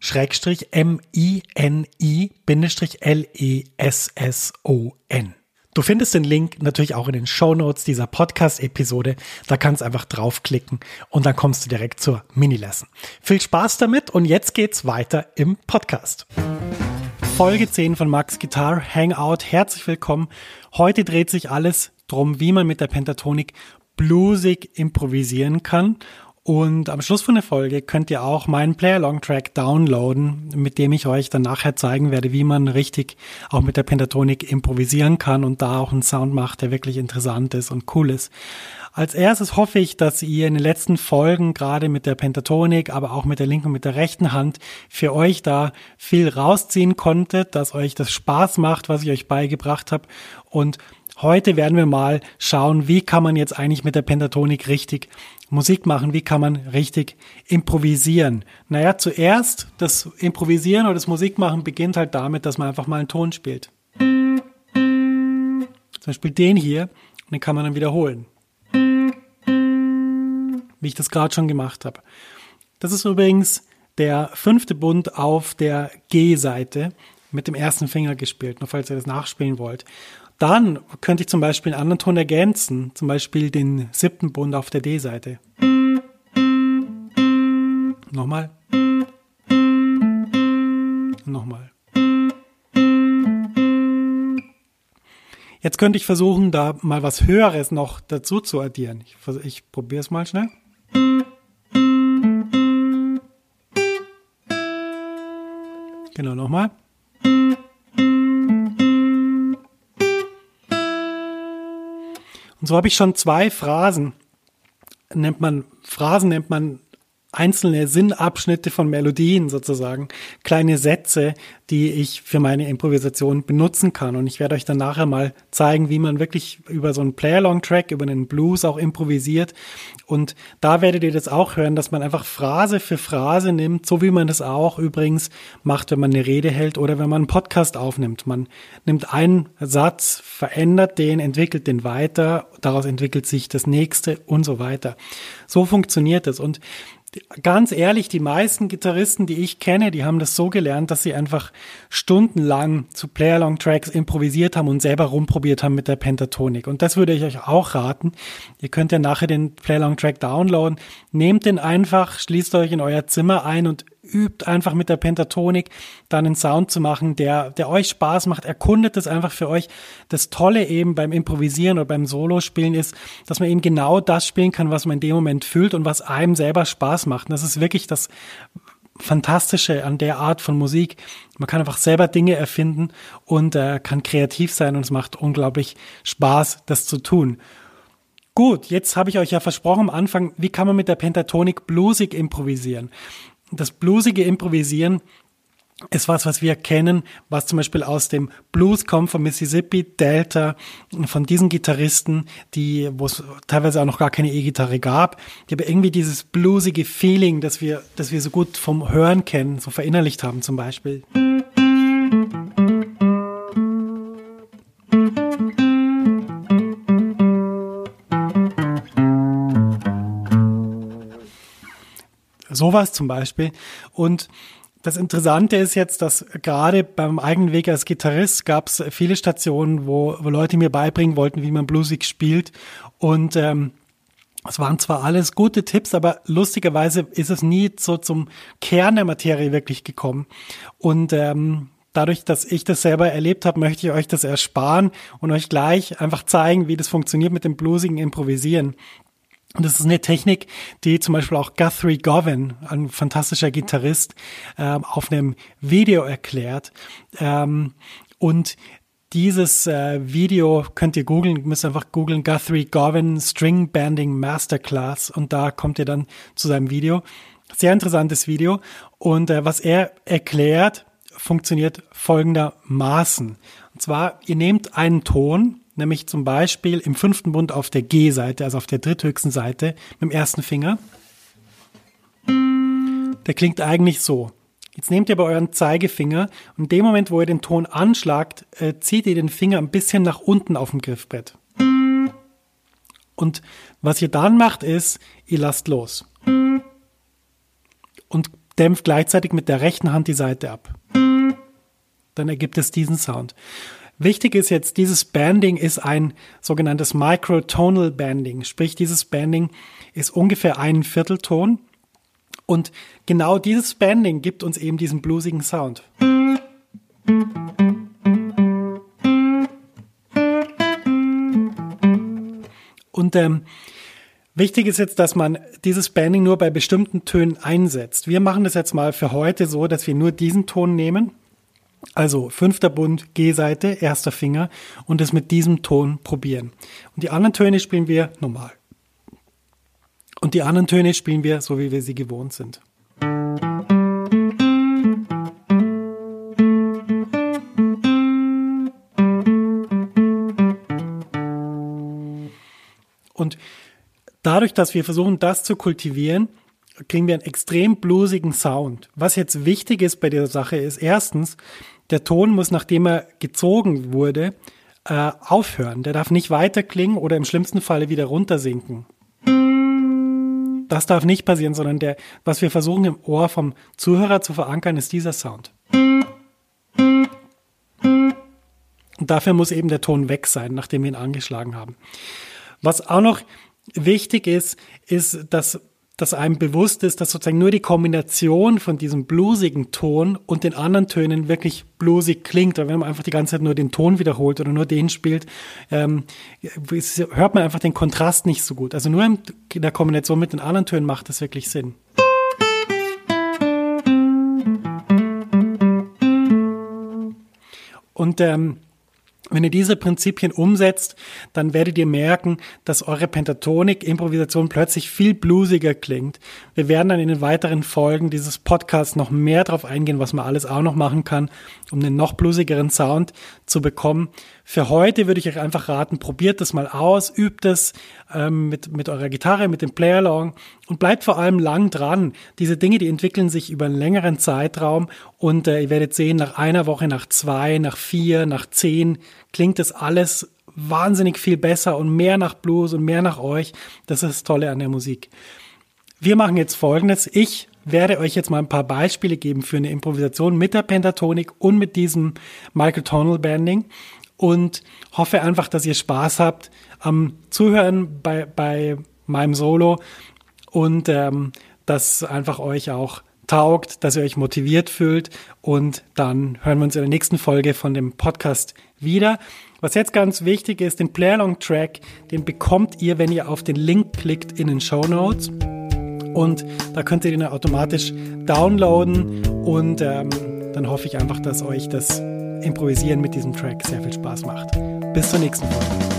Schrägstrich M-I-N-I-L-E-S-S-O-N. Du findest den Link natürlich auch in den Show Notes dieser Podcast-Episode. Da kannst du einfach draufklicken und dann kommst du direkt zur Mini-Lesson. Viel Spaß damit und jetzt geht's weiter im Podcast. Folge 10 von Max Guitar Hangout. Herzlich willkommen. Heute dreht sich alles drum, wie man mit der Pentatonik bluesig improvisieren kann und am Schluss von der Folge könnt ihr auch meinen Play-Along-Track downloaden, mit dem ich euch dann nachher zeigen werde, wie man richtig auch mit der Pentatonik improvisieren kann und da auch einen Sound macht, der wirklich interessant ist und cool ist. Als erstes hoffe ich, dass ihr in den letzten Folgen gerade mit der Pentatonik, aber auch mit der linken und mit der rechten Hand für euch da viel rausziehen konntet, dass euch das Spaß macht, was ich euch beigebracht habe und Heute werden wir mal schauen, wie kann man jetzt eigentlich mit der Pentatonik richtig Musik machen, wie kann man richtig improvisieren. Naja, zuerst das Improvisieren oder das Musikmachen beginnt halt damit, dass man einfach mal einen Ton spielt. Zum Beispiel den hier und den kann man dann wiederholen. Wie ich das gerade schon gemacht habe. Das ist übrigens der fünfte Bund auf der G-Seite mit dem ersten Finger gespielt, nur falls ihr das nachspielen wollt. Dann könnte ich zum Beispiel einen anderen Ton ergänzen, zum Beispiel den siebten Bund auf der D-Seite. Nochmal. Nochmal. Jetzt könnte ich versuchen, da mal was Höheres noch dazu zu addieren. Ich, ich probiere es mal schnell. Genau, nochmal. So habe ich schon zwei Phrasen, nennt man, Phrasen nennt man einzelne Sinnabschnitte von Melodien sozusagen, kleine Sätze, die ich für meine Improvisation benutzen kann. Und ich werde euch dann nachher mal zeigen, wie man wirklich über so einen Play-Along-Track, über einen Blues auch improvisiert. Und da werdet ihr das auch hören, dass man einfach Phrase für Phrase nimmt, so wie man das auch übrigens macht, wenn man eine Rede hält oder wenn man einen Podcast aufnimmt. Man nimmt einen Satz, verändert den, entwickelt den weiter, daraus entwickelt sich das nächste und so weiter. So funktioniert es. Und ganz ehrlich, die meisten Gitarristen, die ich kenne, die haben das so gelernt, dass sie einfach stundenlang zu Play-Along-Tracks improvisiert haben und selber rumprobiert haben mit der Pentatonik. Und das würde ich euch auch raten. Ihr könnt ja nachher den Play-Along-Track downloaden. Nehmt den einfach, schließt euch in euer Zimmer ein und übt einfach mit der Pentatonik dann einen Sound zu machen, der, der euch Spaß macht. Erkundet es einfach für euch. Das Tolle eben beim Improvisieren oder beim Solo-Spielen ist, dass man eben genau das spielen kann, was man in dem Moment fühlt und was einem selber Spaß macht. Und das ist wirklich das Fantastische an der Art von Musik. Man kann einfach selber Dinge erfinden und äh, kann kreativ sein und es macht unglaublich Spaß, das zu tun. Gut, jetzt habe ich euch ja versprochen am Anfang, wie kann man mit der Pentatonik bluesig improvisieren? Das bluesige Improvisieren ist was, was wir kennen, was zum Beispiel aus dem Blues kommt, vom Mississippi Delta, von diesen Gitarristen, die, wo es teilweise auch noch gar keine E-Gitarre gab, die aber irgendwie dieses bluesige Feeling, das wir, das wir so gut vom Hören kennen, so verinnerlicht haben zum Beispiel. Sowas zum Beispiel. Und das Interessante ist jetzt, dass gerade beim eigenen Weg als Gitarrist gab es viele Stationen, wo, wo Leute mir beibringen wollten, wie man bluesig spielt. Und ähm, es waren zwar alles gute Tipps, aber lustigerweise ist es nie so zum Kern der Materie wirklich gekommen. Und ähm, dadurch, dass ich das selber erlebt habe, möchte ich euch das ersparen und euch gleich einfach zeigen, wie das funktioniert mit dem bluesigen Improvisieren. Und das ist eine Technik, die zum Beispiel auch Guthrie Govan, ein fantastischer Gitarrist, ähm, auf einem Video erklärt. Ähm, und dieses äh, Video könnt ihr googeln, müsst einfach googeln Guthrie Govan String Banding Masterclass und da kommt ihr dann zu seinem Video. Sehr interessantes Video. Und äh, was er erklärt, funktioniert folgendermaßen. Und zwar, ihr nehmt einen Ton, nämlich zum Beispiel im fünften Bund auf der G-Seite, also auf der dritthöchsten Seite, mit dem ersten Finger. Der klingt eigentlich so. Jetzt nehmt ihr aber euren Zeigefinger und in dem Moment, wo ihr den Ton anschlagt, äh, zieht ihr den Finger ein bisschen nach unten auf dem Griffbrett. Und was ihr dann macht, ist, ihr lasst los. Und dämpft gleichzeitig mit der rechten Hand die Seite ab. Dann ergibt es diesen Sound. Wichtig ist jetzt, dieses Banding ist ein sogenanntes Microtonal Banding. Sprich, dieses Banding ist ungefähr ein Viertelton. Und genau dieses Banding gibt uns eben diesen bluesigen Sound. Und ähm, wichtig ist jetzt, dass man dieses Banding nur bei bestimmten Tönen einsetzt. Wir machen das jetzt mal für heute so, dass wir nur diesen Ton nehmen also fünfter Bund, G-Seite, erster Finger und es mit diesem Ton probieren. Und die anderen Töne spielen wir normal. Und die anderen Töne spielen wir so, wie wir sie gewohnt sind. Und dadurch, dass wir versuchen, das zu kultivieren, kriegen wir einen extrem bluesigen Sound. Was jetzt wichtig ist bei der Sache ist erstens, der Ton muss, nachdem er gezogen wurde, äh, aufhören. Der darf nicht weiter klingen oder im schlimmsten Falle wieder runtersinken. Das darf nicht passieren, sondern der, was wir versuchen im Ohr vom Zuhörer zu verankern, ist dieser Sound. Und dafür muss eben der Ton weg sein, nachdem wir ihn angeschlagen haben. Was auch noch wichtig ist, ist, dass dass einem bewusst ist, dass sozusagen nur die Kombination von diesem bluesigen Ton und den anderen Tönen wirklich bluesig klingt. Oder wenn man einfach die ganze Zeit nur den Ton wiederholt oder nur den spielt, ähm, hört man einfach den Kontrast nicht so gut. Also nur in der Kombination mit den anderen Tönen macht das wirklich Sinn. Und ähm, wenn ihr diese Prinzipien umsetzt, dann werdet ihr merken, dass eure Pentatonik-Improvisation plötzlich viel bluesiger klingt. Wir werden dann in den weiteren Folgen dieses Podcasts noch mehr darauf eingehen, was man alles auch noch machen kann, um einen noch bluesigeren Sound zu bekommen. Für heute würde ich euch einfach raten, probiert das mal aus, übt es ähm, mit, mit eurer Gitarre, mit dem Playalong und bleibt vor allem lang dran. Diese Dinge, die entwickeln sich über einen längeren Zeitraum und äh, ihr werdet sehen, nach einer Woche, nach zwei, nach vier, nach zehn klingt das alles wahnsinnig viel besser und mehr nach Blues und mehr nach euch. Das ist das Tolle an der Musik. Wir machen jetzt Folgendes. Ich werde euch jetzt mal ein paar Beispiele geben für eine Improvisation mit der Pentatonik und mit diesem Michael Tonal Banding und hoffe einfach, dass ihr Spaß habt am Zuhören bei, bei meinem Solo und ähm, dass einfach euch auch taugt, dass ihr euch motiviert fühlt und dann hören wir uns in der nächsten Folge von dem Podcast wieder. Was jetzt ganz wichtig ist, den Playalong-Track, den bekommt ihr, wenn ihr auf den Link klickt in den Show Notes und da könnt ihr den automatisch downloaden und ähm, dann hoffe ich einfach, dass euch das Improvisieren mit diesem Track sehr viel Spaß macht. Bis zur nächsten Folge.